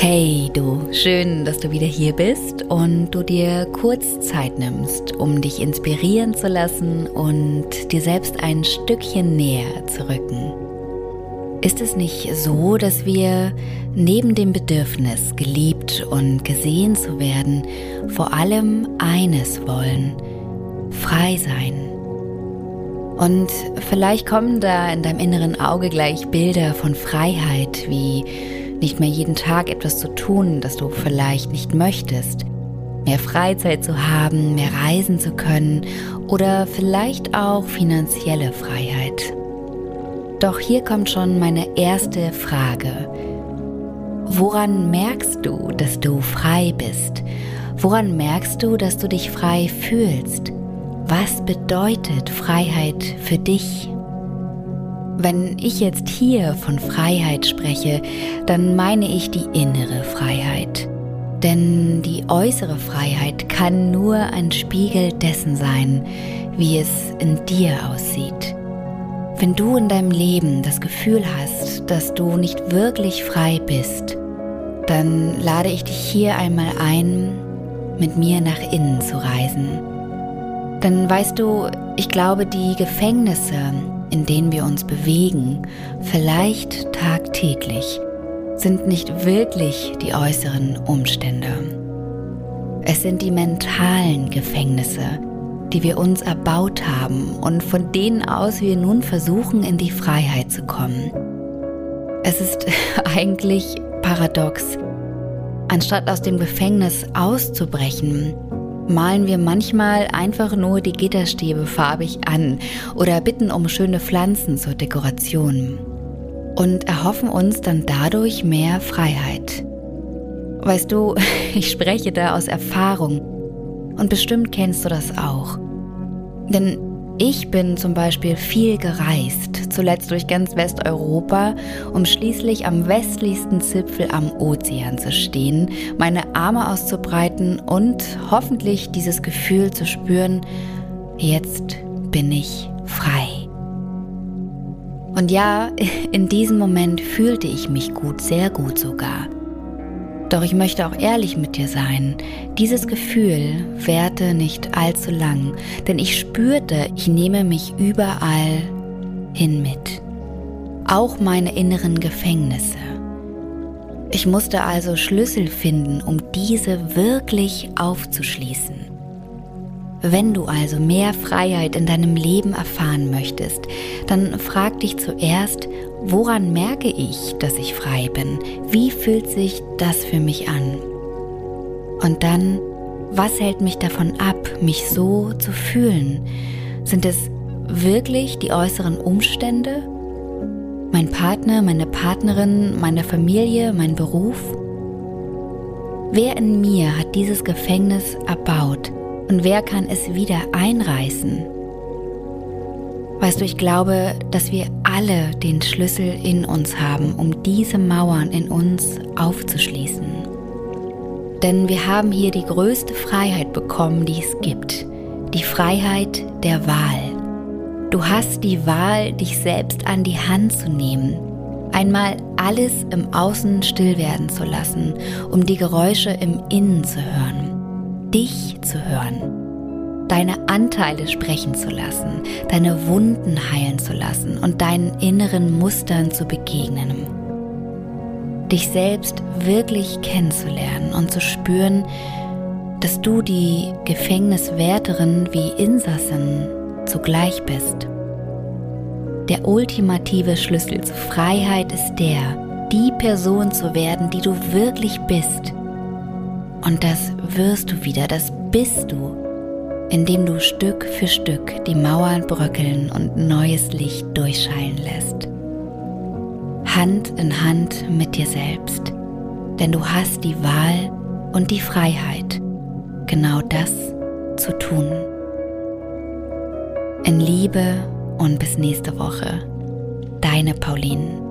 Hey du, schön, dass du wieder hier bist und du dir kurz Zeit nimmst, um dich inspirieren zu lassen und dir selbst ein Stückchen näher zu rücken. Ist es nicht so, dass wir neben dem Bedürfnis, geliebt und gesehen zu werden, vor allem eines wollen, frei sein? Und vielleicht kommen da in deinem inneren Auge gleich Bilder von Freiheit wie nicht mehr jeden Tag etwas zu tun, das du vielleicht nicht möchtest, mehr Freizeit zu haben, mehr reisen zu können oder vielleicht auch finanzielle Freiheit. Doch hier kommt schon meine erste Frage. Woran merkst du, dass du frei bist? Woran merkst du, dass du dich frei fühlst? Was bedeutet Freiheit für dich? Wenn ich jetzt hier von Freiheit spreche, dann meine ich die innere Freiheit. Denn die äußere Freiheit kann nur ein Spiegel dessen sein, wie es in dir aussieht. Wenn du in deinem Leben das Gefühl hast, dass du nicht wirklich frei bist, dann lade ich dich hier einmal ein, mit mir nach innen zu reisen. Denn weißt du, ich glaube, die Gefängnisse, in denen wir uns bewegen, vielleicht tagtäglich, sind nicht wirklich die äußeren Umstände. Es sind die mentalen Gefängnisse, die wir uns erbaut haben und von denen aus wir nun versuchen, in die Freiheit zu kommen. Es ist eigentlich paradox. Anstatt aus dem Gefängnis auszubrechen, malen wir manchmal einfach nur die Gitterstäbe farbig an oder bitten um schöne Pflanzen zur Dekoration und erhoffen uns dann dadurch mehr Freiheit. Weißt du, ich spreche da aus Erfahrung und bestimmt kennst du das auch. Denn ich bin zum Beispiel viel gereist, zuletzt durch ganz Westeuropa, um schließlich am westlichsten Zipfel am Ozean zu stehen, meine Arme auszubreiten und hoffentlich dieses Gefühl zu spüren, jetzt bin ich frei. Und ja, in diesem Moment fühlte ich mich gut, sehr gut sogar. Doch ich möchte auch ehrlich mit dir sein. Dieses Gefühl währte nicht allzu lang, denn ich spürte, ich nehme mich überall hin mit. Auch meine inneren Gefängnisse. Ich musste also Schlüssel finden, um diese wirklich aufzuschließen. Wenn du also mehr Freiheit in deinem Leben erfahren möchtest, dann frag dich zuerst, woran merke ich, dass ich frei bin? Wie fühlt sich das für mich an? Und dann, was hält mich davon ab, mich so zu fühlen? Sind es wirklich die äußeren Umstände? Mein Partner, meine Partnerin, meine Familie, mein Beruf? Wer in mir hat dieses Gefängnis erbaut? Und wer kann es wieder einreißen? Weißt du, ich glaube, dass wir alle den Schlüssel in uns haben, um diese Mauern in uns aufzuschließen. Denn wir haben hier die größte Freiheit bekommen, die es gibt. Die Freiheit der Wahl. Du hast die Wahl, dich selbst an die Hand zu nehmen. Einmal alles im Außen still werden zu lassen, um die Geräusche im Innen zu hören dich zu hören, deine Anteile sprechen zu lassen, deine Wunden heilen zu lassen und deinen inneren Mustern zu begegnen. Dich selbst wirklich kennenzulernen und zu spüren, dass du die Gefängniswärterin wie Insassin zugleich bist. Der ultimative Schlüssel zur Freiheit ist der, die Person zu werden, die du wirklich bist und das wirst du wieder, das bist du, indem du Stück für Stück die Mauern bröckeln und neues Licht durchscheinen lässt. Hand in Hand mit dir selbst, denn du hast die Wahl und die Freiheit, genau das zu tun. In Liebe und bis nächste Woche, deine Pauline.